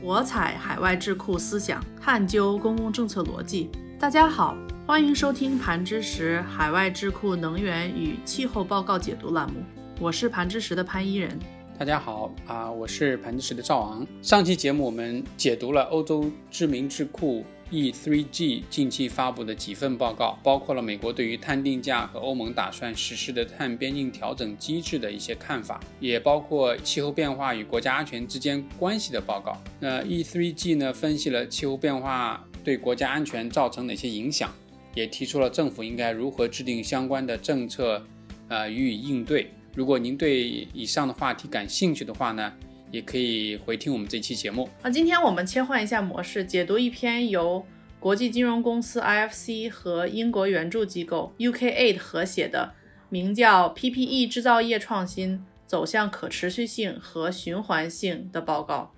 我采海外智库思想，探究公共政策逻辑。大家好，欢迎收听盘知识海外智库能源与气候报告解读栏目，我是盘知识的潘一人。大家好啊，我是盘知识的赵昂。上期节目我们解读了欧洲知名智库。E3G 近期发布的几份报告，包括了美国对于碳定价和欧盟打算实施的碳边境调整机制的一些看法，也包括气候变化与国家安全之间关系的报告。那 E3G 呢，分析了气候变化对国家安全造成哪些影响，也提出了政府应该如何制定相关的政策，呃，予以应对。如果您对以上的话题感兴趣的话呢？也可以回听我们这期节目。那今天我们切换一下模式，解读一篇由国际金融公司 IFC 和英国援助机构 UKAID 合写的，名叫《PPE 制造业创新走向可持续性和循环性》的报告。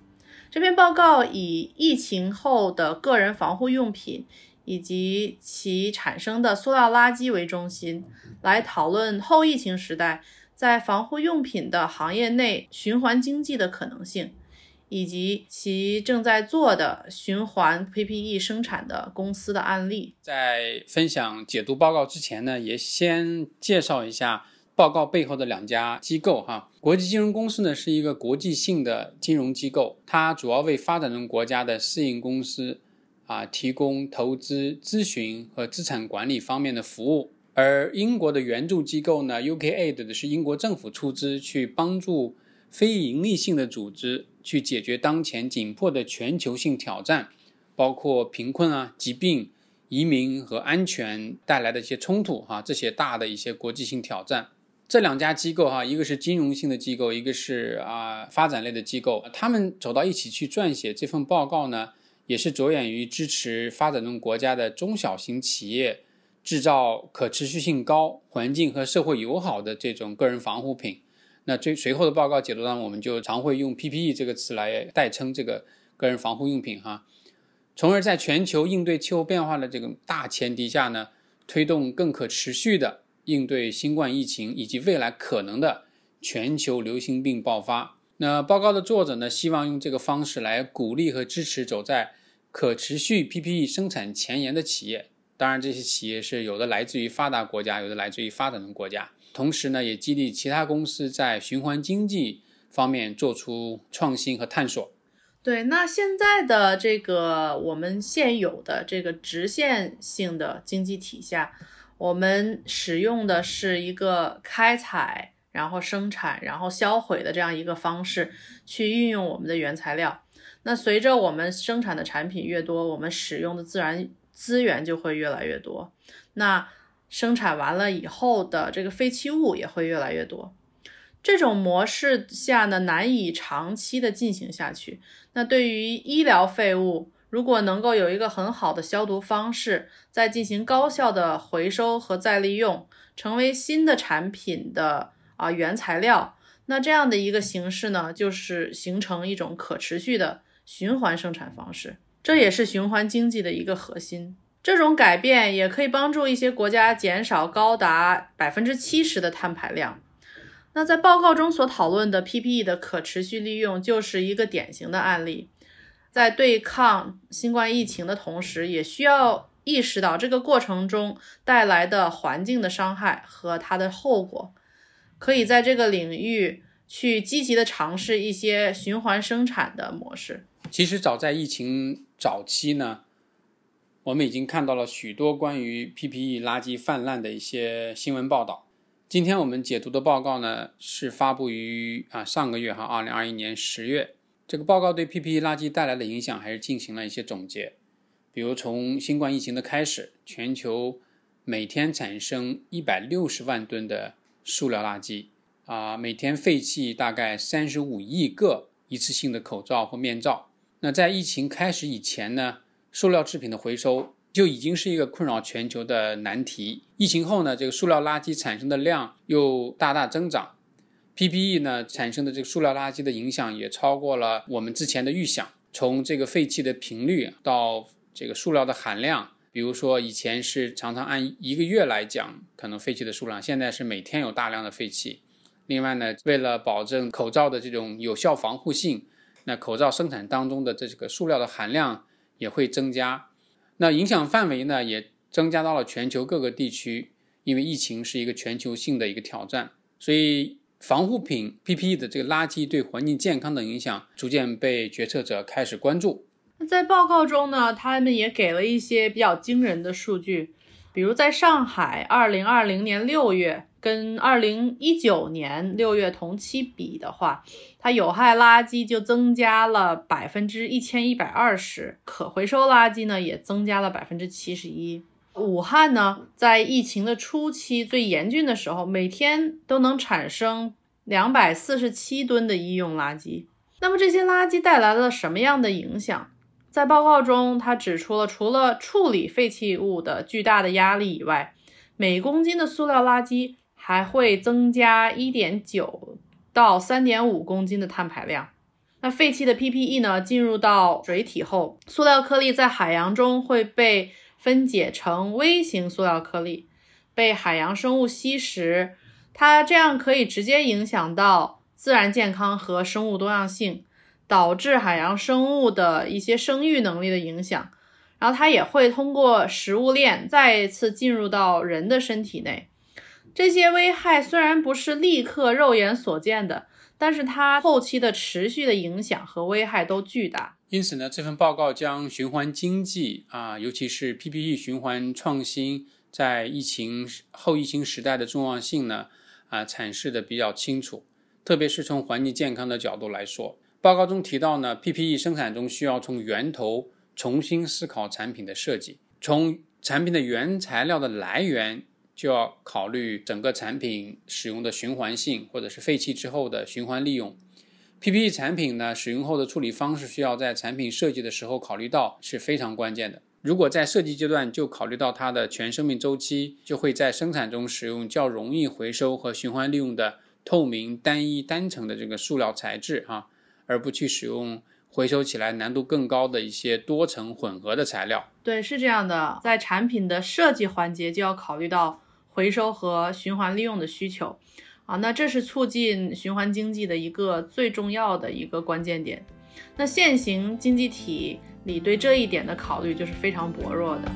这篇报告以疫情后的个人防护用品以及其产生的塑料垃圾为中心，来讨论后疫情时代。在防护用品的行业内循环经济的可能性，以及其正在做的循环 PPE 生产的公司的案例。在分享解读报告之前呢，也先介绍一下报告背后的两家机构哈。国际金融公司呢是一个国际性的金融机构，它主要为发展中国家的私营公司啊提供投资咨询和资产管理方面的服务。而英国的援助机构呢，UKAID 的是英国政府出资去帮助非盈利性的组织去解决当前紧迫的全球性挑战，包括贫困啊、疾病、移民和安全带来的一些冲突哈，这些大的一些国际性挑战。这两家机构哈，一个是金融性的机构，一个是啊发展类的机构，他们走到一起去撰写这份报告呢，也是着眼于支持发展中国家的中小型企业。制造可持续性高、环境和社会友好的这种个人防护品。那最随后的报告解读上，我们就常会用 PPE 这个词来代称这个个人防护用品哈。从而在全球应对气候变化的这个大前提下呢，推动更可持续的应对新冠疫情以及未来可能的全球流行病爆发。那报告的作者呢，希望用这个方式来鼓励和支持走在可持续 PPE 生产前沿的企业。当然，这些企业是有的来自于发达国家，有的来自于发展中国家。同时呢，也激励其他公司在循环经济方面做出创新和探索。对，那现在的这个我们现有的这个直线性的经济体下，我们使用的是一个开采、然后生产、然后销毁的这样一个方式去运用我们的原材料。那随着我们生产的产品越多，我们使用的自然资源就会越来越多，那生产完了以后的这个废弃物也会越来越多。这种模式下呢，难以长期的进行下去。那对于医疗废物，如果能够有一个很好的消毒方式，再进行高效的回收和再利用，成为新的产品的啊原材料，那这样的一个形式呢，就是形成一种可持续的循环生产方式。这也是循环经济的一个核心。这种改变也可以帮助一些国家减少高达百分之七十的碳排量。那在报告中所讨论的 PPE 的可持续利用就是一个典型的案例。在对抗新冠疫情的同时，也需要意识到这个过程中带来的环境的伤害和它的后果。可以在这个领域去积极的尝试一些循环生产的模式。其实早在疫情早期呢，我们已经看到了许多关于 PPE 垃圾泛滥的一些新闻报道。今天我们解读的报告呢，是发布于啊上个月哈，二零二一年十月。这个报告对 PPE 垃圾带来的影响还是进行了一些总结。比如从新冠疫情的开始，全球每天产生一百六十万吨的塑料垃圾啊，每天废弃大概三十五亿个一次性的口罩或面罩。那在疫情开始以前呢，塑料制品的回收就已经是一个困扰全球的难题。疫情后呢，这个塑料垃圾产生的量又大大增长，PPE 呢产生的这个塑料垃圾的影响也超过了我们之前的预想。从这个废弃的频率到这个塑料的含量，比如说以前是常常按一个月来讲可能废弃的数量，现在是每天有大量的废弃。另外呢，为了保证口罩的这种有效防护性。那口罩生产当中的这个塑料的含量也会增加。那影响范围呢，也增加到了全球各个地区，因为疫情是一个全球性的一个挑战，所以防护品 PPE 的这个垃圾对环境健康的影响，逐渐被决策者开始关注。那在报告中呢，他们也给了一些比较惊人的数据，比如在上海，二零二零年六月跟二零一九年六月同期比的话，它有害垃圾就增加了百分之一千一百二十，可回收垃圾呢也增加了百分之七十一。武汉呢，在疫情的初期最严峻的时候，每天都能产生两百四十七吨的医用垃圾。那么这些垃圾带来了什么样的影响？在报告中，他指出了除了处理废弃物的巨大的压力以外，每公斤的塑料垃圾还会增加一点九到三点五公斤的碳排量。那废弃的 PPE 呢，进入到水体后，塑料颗粒在海洋中会被分解成微型塑料颗粒，被海洋生物吸食。它这样可以直接影响到自然健康和生物多样性。导致海洋生物的一些生育能力的影响，然后它也会通过食物链再次进入到人的身体内。这些危害虽然不是立刻肉眼所见的，但是它后期的持续的影响和危害都巨大。因此呢，这份报告将循环经济啊，尤其是 PPE 循环创新在疫情后疫情时代的重要性呢啊阐释的比较清楚，特别是从环境健康的角度来说。报告中提到呢，PPE 生产中需要从源头重新思考产品的设计，从产品的原材料的来源就要考虑整个产品使用的循环性，或者是废弃之后的循环利用。PPE 产品呢，使用后的处理方式需要在产品设计的时候考虑到是非常关键的。如果在设计阶段就考虑到它的全生命周期，就会在生产中使用较容易回收和循环利用的透明、单一、单层的这个塑料材质啊。而不去使用回收起来难度更高的一些多层混合的材料。对，是这样的，在产品的设计环节就要考虑到回收和循环利用的需求啊，那这是促进循环经济的一个最重要的一个关键点。那现行经济体里对这一点的考虑就是非常薄弱的。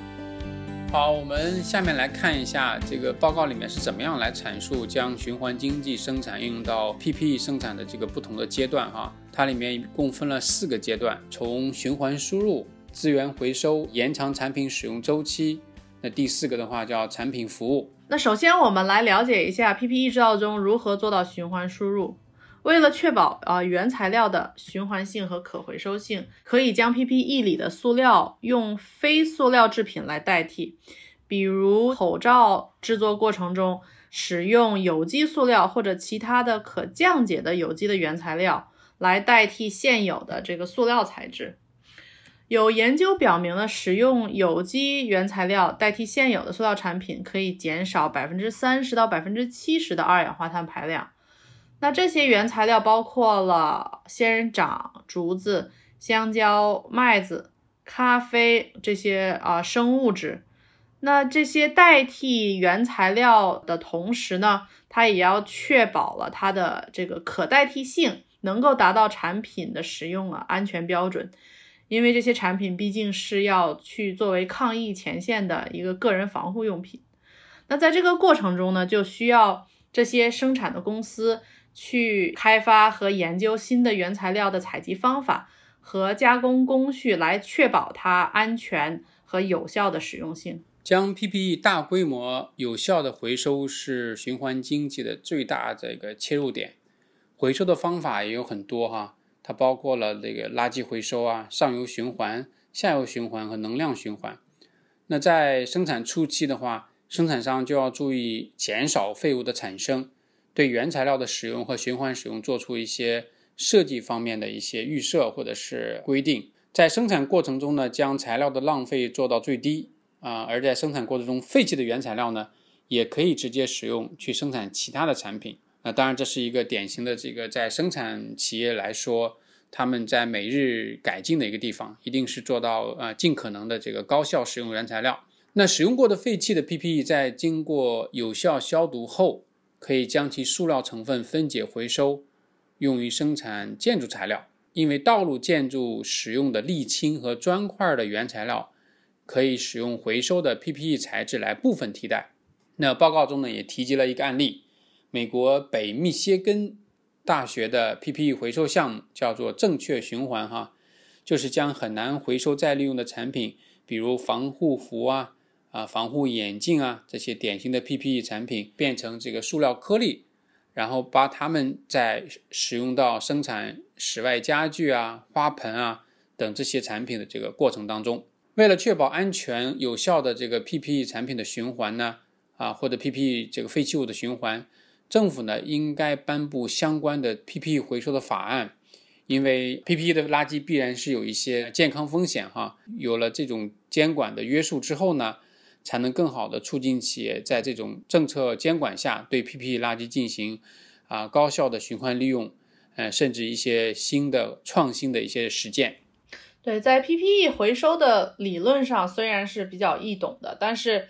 好，我们下面来看一下这个报告里面是怎么样来阐述将循环经济生产应用到 PPE 生产的这个不同的阶段哈。它里面一共分了四个阶段，从循环输入、资源回收、延长产品使用周期，那第四个的话叫产品服务。那首先我们来了解一下 PPE 制造中如何做到循环输入。为了确保啊原材料的循环性和可回收性，可以将 PPE 里的塑料用非塑料制品来代替，比如口罩制作过程中使用有机塑料或者其他的可降解的有机的原材料来代替现有的这个塑料材质。有研究表明呢，使用有机原材料代替现有的塑料产品，可以减少百分之三十到百分之七十的二氧化碳排量。那这些原材料包括了仙人掌、竹子、香蕉、麦子、咖啡这些啊生物质。那这些代替原材料的同时呢，它也要确保了它的这个可代替性，能够达到产品的使用啊安全标准。因为这些产品毕竟是要去作为抗疫前线的一个个人防护用品。那在这个过程中呢，就需要这些生产的公司。去开发和研究新的原材料的采集方法和加工工序，来确保它安全和有效的使用性。将 PPE 大规模有效的回收是循环经济的最大这个切入点。回收的方法也有很多哈，它包括了这个垃圾回收啊、上游循环、下游循环和能量循环。那在生产初期的话，生产商就要注意减少废物的产生。对原材料的使用和循环使用做出一些设计方面的一些预设或者是规定，在生产过程中呢，将材料的浪费做到最低啊，而在生产过程中废弃的原材料呢，也可以直接使用去生产其他的产品。那当然，这是一个典型的这个在生产企业来说，他们在每日改进的一个地方，一定是做到呃尽可能的这个高效使用原材料。那使用过的废弃的 PPE 在经过有效消毒后。可以将其塑料成分分解回收，用于生产建筑材料。因为道路建筑使用的沥青和砖块的原材料，可以使用回收的 PPE 材质来部分替代。那报告中呢也提及了一个案例，美国北密歇根大学的 PPE 回收项目叫做“正确循环”哈，就是将很难回收再利用的产品，比如防护服啊、啊防护眼镜啊这些典型的 PPE 产品，变成这个塑料颗粒，然后把它们再使用到生产室外家具啊、花盆啊等这些产品的这个过程当中。为了确保安全有效的这个 PPE 产品的循环呢。啊，或者 PPE 这个废弃物的循环，政府呢应该颁布相关的 PPE 回收的法案，因为 PPE 的垃圾必然是有一些健康风险哈。有了这种监管的约束之后呢，才能更好的促进企业在这种政策监管下对 PPE 垃圾进行啊高效的循环利用，呃，甚至一些新的创新的一些实践。对，在 PPE 回收的理论上虽然是比较易懂的，但是。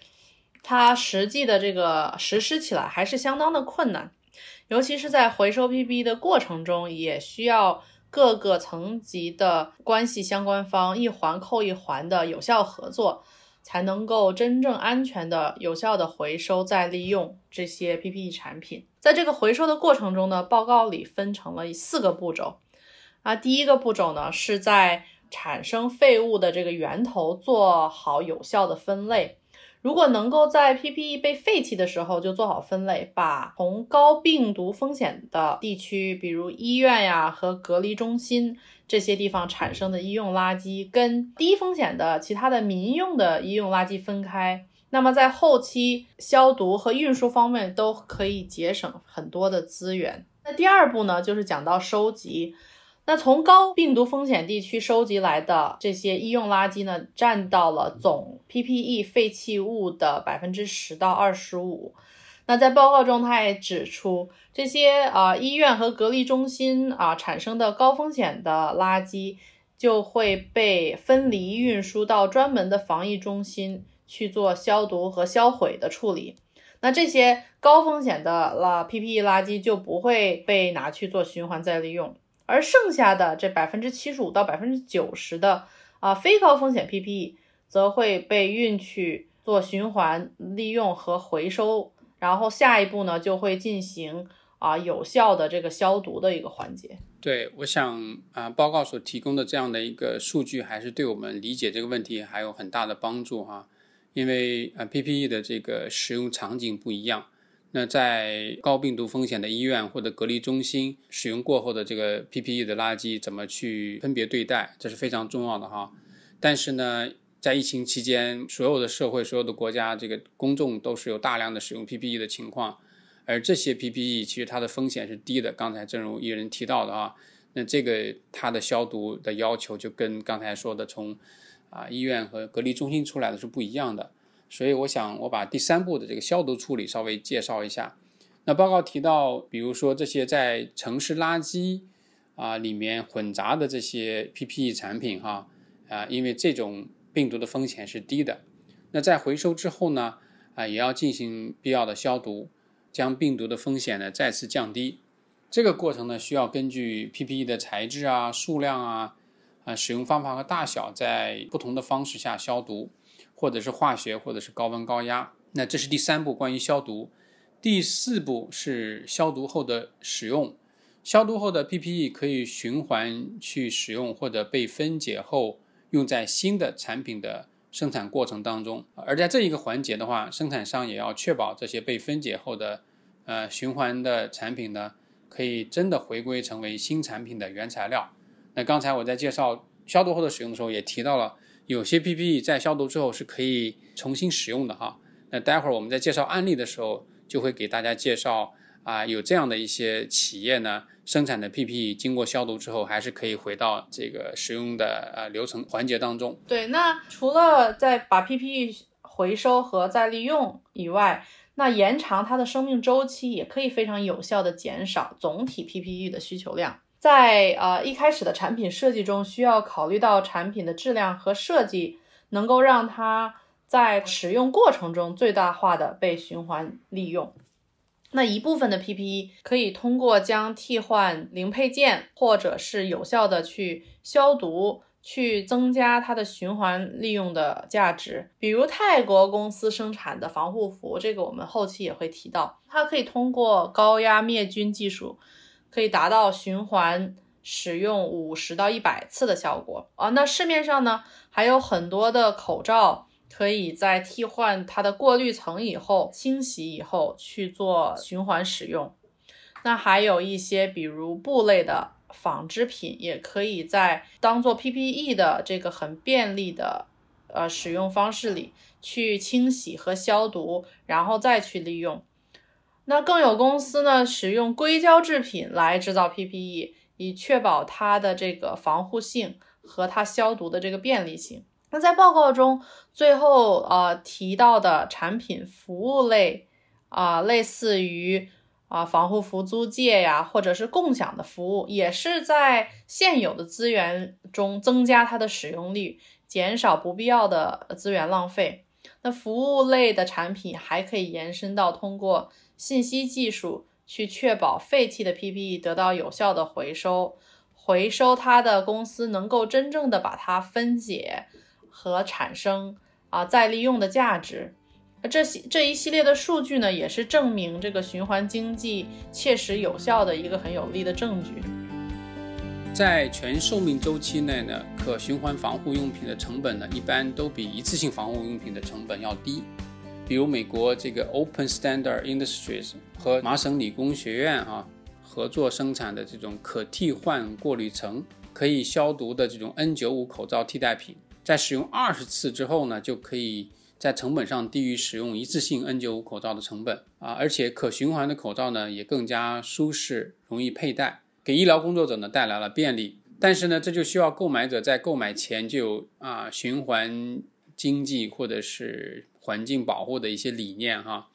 它实际的这个实施起来还是相当的困难，尤其是在回收 PPE 的过程中，也需要各个层级的关系相关方一环扣一环的有效合作，才能够真正安全的、有效的回收再利用这些 PPE 产品。在这个回收的过程中呢，报告里分成了四个步骤。啊，第一个步骤呢，是在产生废物的这个源头做好有效的分类。如果能够在 PPE 被废弃的时候就做好分类，把从高病毒风险的地区，比如医院呀和隔离中心这些地方产生的医用垃圾，跟低风险的其他的民用的医用垃圾分开，那么在后期消毒和运输方面都可以节省很多的资源。那第二步呢，就是讲到收集。那从高病毒风险地区收集来的这些医用垃圾呢，占到了总 PPE 废弃物的百分之十到二十五。那在报告中，他也指出，这些啊医院和隔离中心啊产生的高风险的垃圾，就会被分离运输到专门的防疫中心去做消毒和销毁的处理。那这些高风险的了 PPE 垃圾就不会被拿去做循环再利用。而剩下的这百分之七十五到百分之九十的啊非高风险 PPE，则会被运去做循环利用和回收，然后下一步呢就会进行啊有效的这个消毒的一个环节。对，我想啊报告所提供的这样的一个数据，还是对我们理解这个问题还有很大的帮助哈，因为啊 PPE 的这个使用场景不一样。那在高病毒风险的医院或者隔离中心使用过后的这个 PPE 的垃圾怎么去分别对待，这是非常重要的哈。但是呢，在疫情期间，所有的社会、所有的国家，这个公众都是有大量的使用 PPE 的情况，而这些 PPE 其实它的风险是低的。刚才正如一人提到的啊，那这个它的消毒的要求就跟刚才说的从啊医院和隔离中心出来的是不一样的。所以我想，我把第三步的这个消毒处理稍微介绍一下。那报告提到，比如说这些在城市垃圾啊里面混杂的这些 PPE 产品，哈啊，因为这种病毒的风险是低的。那在回收之后呢，啊也要进行必要的消毒，将病毒的风险呢再次降低。这个过程呢需要根据 PPE 的材质啊、数量啊、啊使用方法和大小，在不同的方式下消毒。或者是化学，或者是高温高压，那这是第三步关于消毒。第四步是消毒后的使用。消毒后的 PPE 可以循环去使用，或者被分解后用在新的产品的生产过程当中。而在这一个环节的话，生产商也要确保这些被分解后的呃循环的产品呢，可以真的回归成为新产品的原材料。那刚才我在介绍消毒后的使用的时候，也提到了。有些 PPE 在消毒之后是可以重新使用的哈。那待会儿我们在介绍案例的时候，就会给大家介绍啊，有这样的一些企业呢，生产的 PPE 经过消毒之后，还是可以回到这个使用的呃流程环节当中。对，那除了在把 PPE 回收和再利用以外，那延长它的生命周期，也可以非常有效的减少总体 PPE 的需求量。在呃一开始的产品设计中，需要考虑到产品的质量和设计能够让它在使用过程中最大化的被循环利用。那一部分的 PPE 可以通过将替换零配件，或者是有效的去消毒，去增加它的循环利用的价值。比如泰国公司生产的防护服，这个我们后期也会提到，它可以通过高压灭菌技术，可以达到循环使用五十到一百次的效果啊。那市面上呢还有很多的口罩。可以在替换它的过滤层以后，清洗以后去做循环使用。那还有一些，比如布类的纺织品，也可以在当做 PPE 的这个很便利的呃使用方式里去清洗和消毒，然后再去利用。那更有公司呢，使用硅胶制品来制造 PPE，以确保它的这个防护性和它消毒的这个便利性。那在报告中最后呃提到的产品服务类啊，类似于啊防护服租借呀，或者是共享的服务，也是在现有的资源中增加它的使用率，减少不必要的资源浪费。那服务类的产品还可以延伸到通过信息技术去确保废弃的 PPE 得到有效的回收，回收它的公司能够真正的把它分解。和产生啊再利用的价值，这些这一系列的数据呢，也是证明这个循环经济切实有效的一个很有力的证据。在全寿命周期内呢，可循环防护用品的成本呢，一般都比一次性防护用品的成本要低。比如美国这个 Open Standard Industries 和麻省理工学院啊合作生产的这种可替换过滤层、可以消毒的这种 N95 口罩替代品。在使用二十次之后呢，就可以在成本上低于使用一次性 N95 口罩的成本啊，而且可循环的口罩呢也更加舒适、容易佩戴，给医疗工作者呢带来了便利。但是呢，这就需要购买者在购买前就有啊循环经济或者是环境保护的一些理念哈。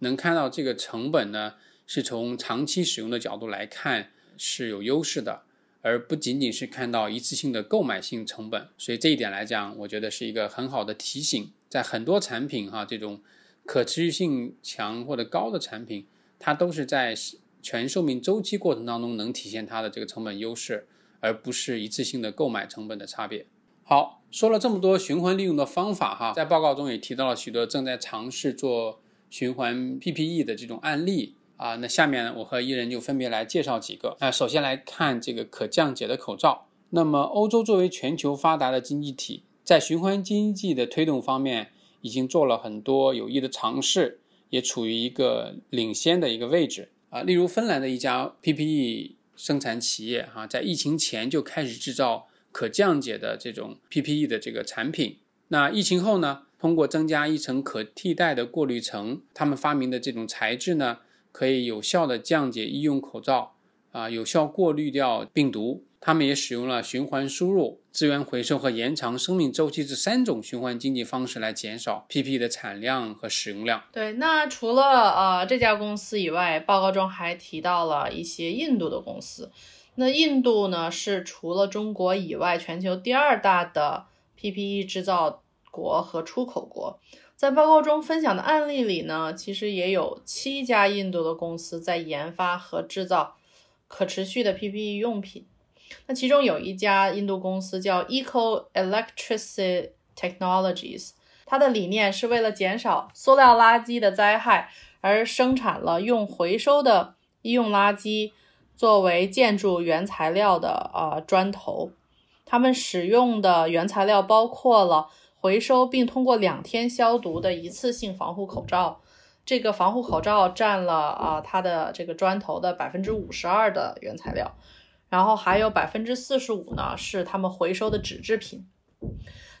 能看到这个成本呢，是从长期使用的角度来看是有优势的。而不仅仅是看到一次性的购买性成本，所以这一点来讲，我觉得是一个很好的提醒。在很多产品哈，这种可持续性强或者高的产品，它都是在全寿命周期过程当中能体现它的这个成本优势，而不是一次性的购买成本的差别。好，说了这么多循环利用的方法哈，在报告中也提到了许多正在尝试做循环 PPE 的这种案例。啊，那下面我和伊人就分别来介绍几个。啊，首先来看这个可降解的口罩。那么，欧洲作为全球发达的经济体，在循环经济的推动方面，已经做了很多有益的尝试，也处于一个领先的一个位置。啊，例如芬兰的一家 PPE 生产企业，哈，在疫情前就开始制造可降解的这种 PPE 的这个产品。那疫情后呢，通过增加一层可替代的过滤层，他们发明的这种材质呢。可以有效的降解医用口罩，啊，有效过滤掉病毒。他们也使用了循环输入、资源回收和延长生命周期这三种循环经济方式来减少 PPE 的产量和使用量。对，那除了呃这家公司以外，报告中还提到了一些印度的公司。那印度呢，是除了中国以外全球第二大的 PPE 制造国和出口国。在报告中分享的案例里呢，其实也有七家印度的公司在研发和制造可持续的 PPE 用品。那其中有一家印度公司叫 Eco Electricity Technologies，它的理念是为了减少塑料垃圾的灾害，而生产了用回收的医用垃圾作为建筑原材料的呃砖头。他们使用的原材料包括了。回收并通过两天消毒的一次性防护口罩，这个防护口罩占了啊它的这个砖头的百分之五十二的原材料，然后还有百分之四十五呢是他们回收的纸制品。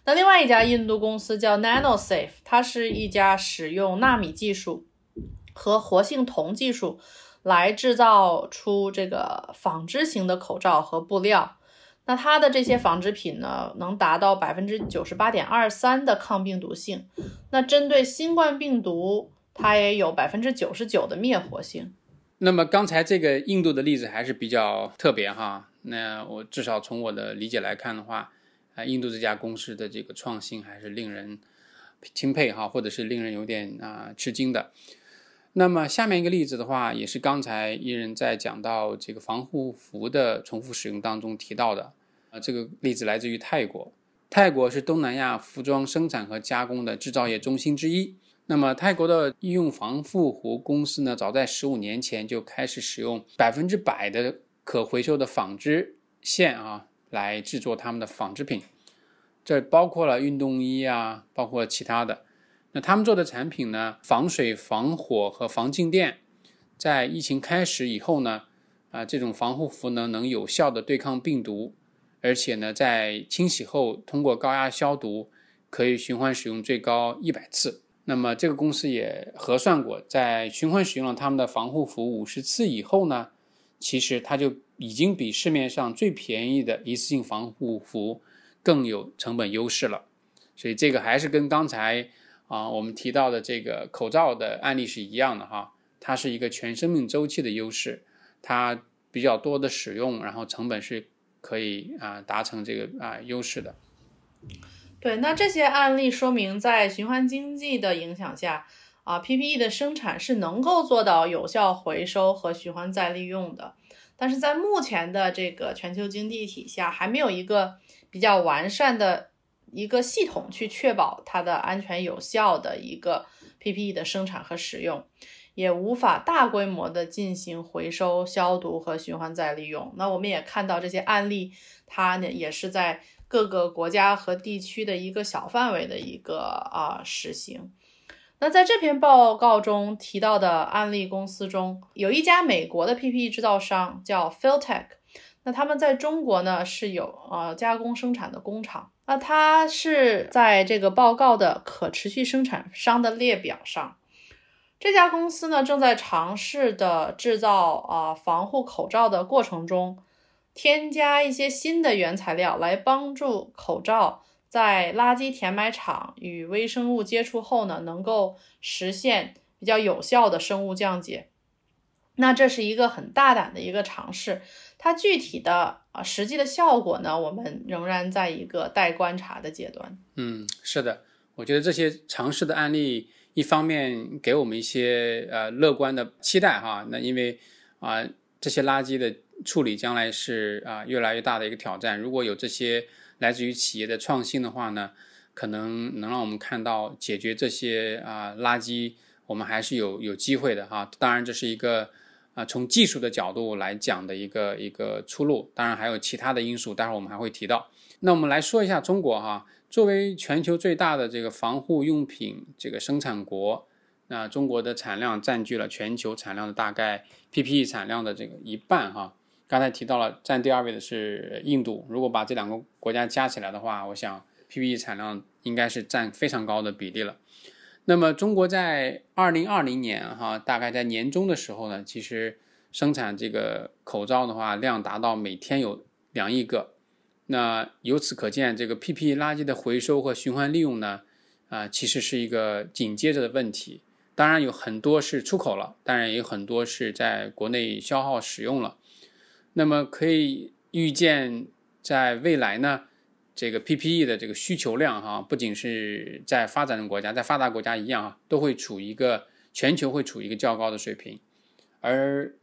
那另外一家印度公司叫 NanoSafe，它是一家使用纳米技术和活性铜技术来制造出这个纺织型的口罩和布料。那它的这些纺织品呢，能达到百分之九十八点二三的抗病毒性。那针对新冠病毒，它也有百分之九十九的灭活性。那么刚才这个印度的例子还是比较特别哈。那我至少从我的理解来看的话，啊，印度这家公司的这个创新还是令人钦佩哈，或者是令人有点啊吃惊的。那么下面一个例子的话，也是刚才一人在讲到这个防护服的重复使用当中提到的。啊，这个例子来自于泰国。泰国是东南亚服装生产和加工的制造业中心之一。那么，泰国的医用防护服公司呢，早在十五年前就开始使用百分之百的可回收的纺织线啊，来制作他们的纺织品。这包括了运动衣啊，包括其他的。那他们做的产品呢，防水、防火和防静电。在疫情开始以后呢，啊，这种防护服呢，能有效的对抗病毒。而且呢，在清洗后通过高压消毒，可以循环使用最高一百次。那么这个公司也核算过，在循环使用了他们的防护服五十次以后呢，其实它就已经比市面上最便宜的一次性防护服更有成本优势了。所以这个还是跟刚才啊我们提到的这个口罩的案例是一样的哈，它是一个全生命周期的优势，它比较多的使用，然后成本是。可以啊，达成这个啊优势的。对，那这些案例说明，在循环经济的影响下，啊，PPE 的生产是能够做到有效回收和循环再利用的。但是在目前的这个全球经济体下，还没有一个比较完善的一个系统去确保它的安全有效的一个 PPE 的生产和使用。也无法大规模的进行回收、消毒和循环再利用。那我们也看到这些案例，它呢也是在各个国家和地区的一个小范围的一个啊实行。那在这篇报告中提到的案例公司中，有一家美国的 PPE 制造商叫 Filtech，那他们在中国呢是有呃加工生产的工厂。那它是在这个报告的可持续生产商的列表上。这家公司呢，正在尝试的制造啊防护口罩的过程中，添加一些新的原材料，来帮助口罩在垃圾填埋场与微生物接触后呢，能够实现比较有效的生物降解。那这是一个很大胆的一个尝试，它具体的啊实际的效果呢，我们仍然在一个待观察的阶段。嗯，是的，我觉得这些尝试的案例。一方面给我们一些呃乐观的期待哈，那因为啊这些垃圾的处理将来是啊越来越大的一个挑战。如果有这些来自于企业的创新的话呢，可能能让我们看到解决这些啊垃圾，我们还是有有机会的哈。当然这是一个啊从技术的角度来讲的一个一个出路，当然还有其他的因素，待会儿我们还会提到。那我们来说一下中国哈。作为全球最大的这个防护用品这个生产国，那中国的产量占据了全球产量的大概 PPE 产量的这个一半哈。刚才提到了占第二位的是印度，如果把这两个国家加起来的话，我想 PPE 产量应该是占非常高的比例了。那么中国在二零二零年哈，大概在年中的时候呢，其实生产这个口罩的话量达到每天有两亿个。那由此可见，这个 PPE 垃圾的回收和循环利用呢，啊，其实是一个紧接着的问题。当然有很多是出口了，当然也有很多是在国内消耗使用了。那么可以预见，在未来呢，这个 PPE 的这个需求量哈，不仅是在发展中国家，在发达国家一样啊，都会处一个全球会处于一个较高的水平，而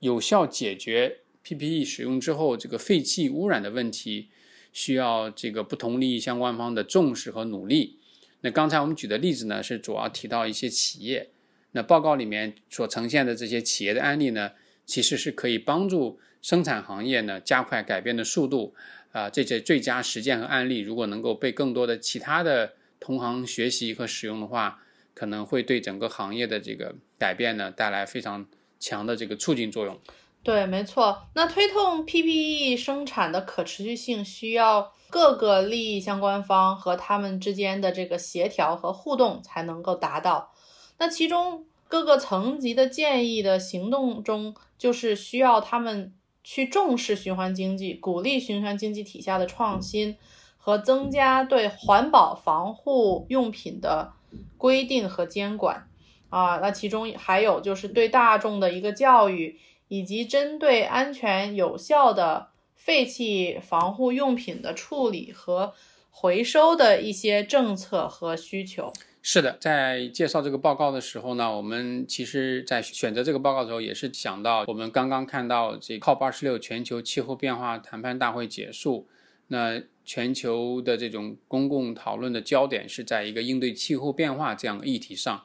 有效解决。PPE 使用之后，这个废气污染的问题需要这个不同利益相关方的重视和努力。那刚才我们举的例子呢，是主要提到一些企业。那报告里面所呈现的这些企业的案例呢，其实是可以帮助生产行业呢加快改变的速度。啊，这些最佳实践和案例，如果能够被更多的其他的同行学习和使用的话，可能会对整个行业的这个改变呢带来非常强的这个促进作用。对，没错。那推动 PPE 生产的可持续性，需要各个利益相关方和他们之间的这个协调和互动才能够达到。那其中各个层级的建议的行动中，就是需要他们去重视循环经济，鼓励循环经济体下的创新，和增加对环保防护用品的规定和监管。啊，那其中还有就是对大众的一个教育。以及针对安全有效的废弃防护用品的处理和回收的一些政策和需求。是的，在介绍这个报告的时候呢，我们其实在选择这个报告的时候，也是想到我们刚刚看到这 COP 二十六全球气候变化谈判大会结束，那全球的这种公共讨论的焦点是在一个应对气候变化这样的议题上，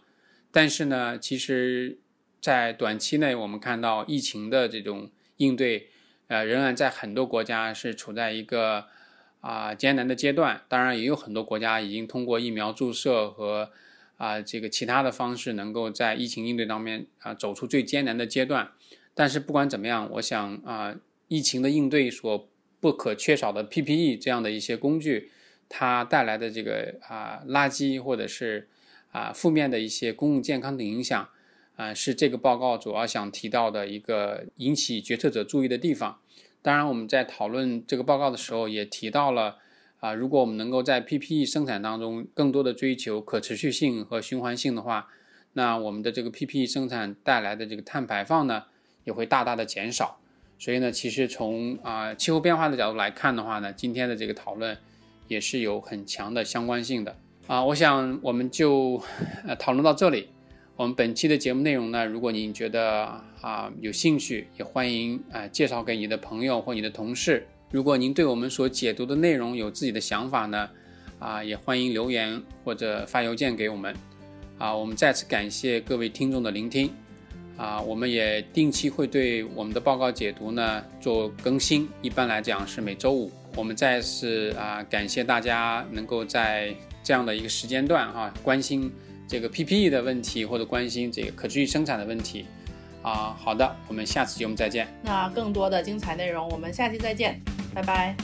但是呢，其实，在短期内，我们看到疫情的这种应对，呃，仍然在很多国家是处在一个。啊，艰难的阶段，当然也有很多国家已经通过疫苗注射和啊这个其他的方式，能够在疫情应对当面啊走出最艰难的阶段。但是不管怎么样，我想啊，疫情的应对所不可缺少的 PPE 这样的一些工具，它带来的这个啊垃圾或者是啊负面的一些公共健康的影响啊，是这个报告主要想提到的一个引起决策者注意的地方。当然，我们在讨论这个报告的时候也提到了，啊，如果我们能够在 PPE 生产当中更多的追求可持续性和循环性的话，那我们的这个 PPE 生产带来的这个碳排放呢，也会大大的减少。所以呢，其实从啊气候变化的角度来看的话呢，今天的这个讨论也是有很强的相关性的。啊，我想我们就呃讨论到这里。我们本期的节目内容呢，如果您觉得啊有兴趣，也欢迎啊介绍给你的朋友或你的同事。如果您对我们所解读的内容有自己的想法呢，啊也欢迎留言或者发邮件给我们。啊，我们再次感谢各位听众的聆听。啊，我们也定期会对我们的报告解读呢做更新，一般来讲是每周五。我们再次啊感谢大家能够在这样的一个时间段哈关心。这个 PPE 的问题，或者关心这个可持续生产的问题，啊，好的，我们下次节目再见。那更多的精彩内容，我们下期再见，拜拜。